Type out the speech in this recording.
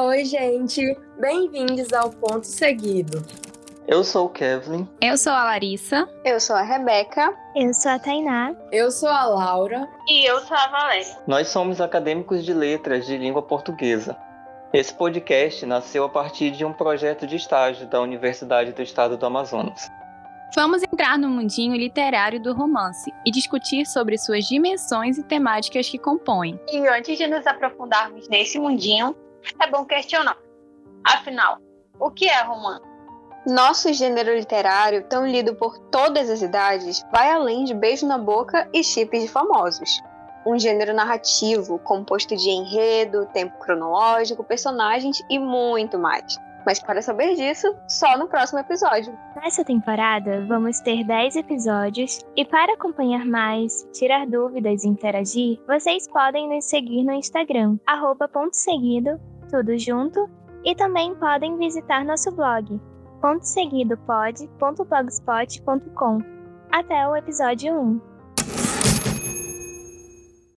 Oi, gente! Bem-vindos ao Ponto Seguido. Eu sou o Kevin. Eu sou a Larissa. Eu sou a Rebeca. Eu sou a Tainá. Eu sou a Laura. E eu sou a Valéria. Nós somos acadêmicos de letras de língua portuguesa. Esse podcast nasceu a partir de um projeto de estágio da Universidade do Estado do Amazonas. Vamos entrar no mundinho literário do romance e discutir sobre suas dimensões e temáticas que compõem. E antes de nos aprofundarmos nesse mundinho, é bom questionar. Afinal, o que é romance? Nosso gênero literário, tão lido por todas as idades, vai além de beijo na boca e chips de famosos. Um gênero narrativo composto de enredo, tempo cronológico, personagens e muito mais. Mas para saber disso, só no próximo episódio. Nessa temporada, vamos ter 10 episódios e para acompanhar mais, tirar dúvidas e interagir, vocês podem nos seguir no Instagram, arroba ponto seguido, tudo junto, e também podem visitar nosso blog, pontoseguidopod.blogspot.com. Até o episódio 1.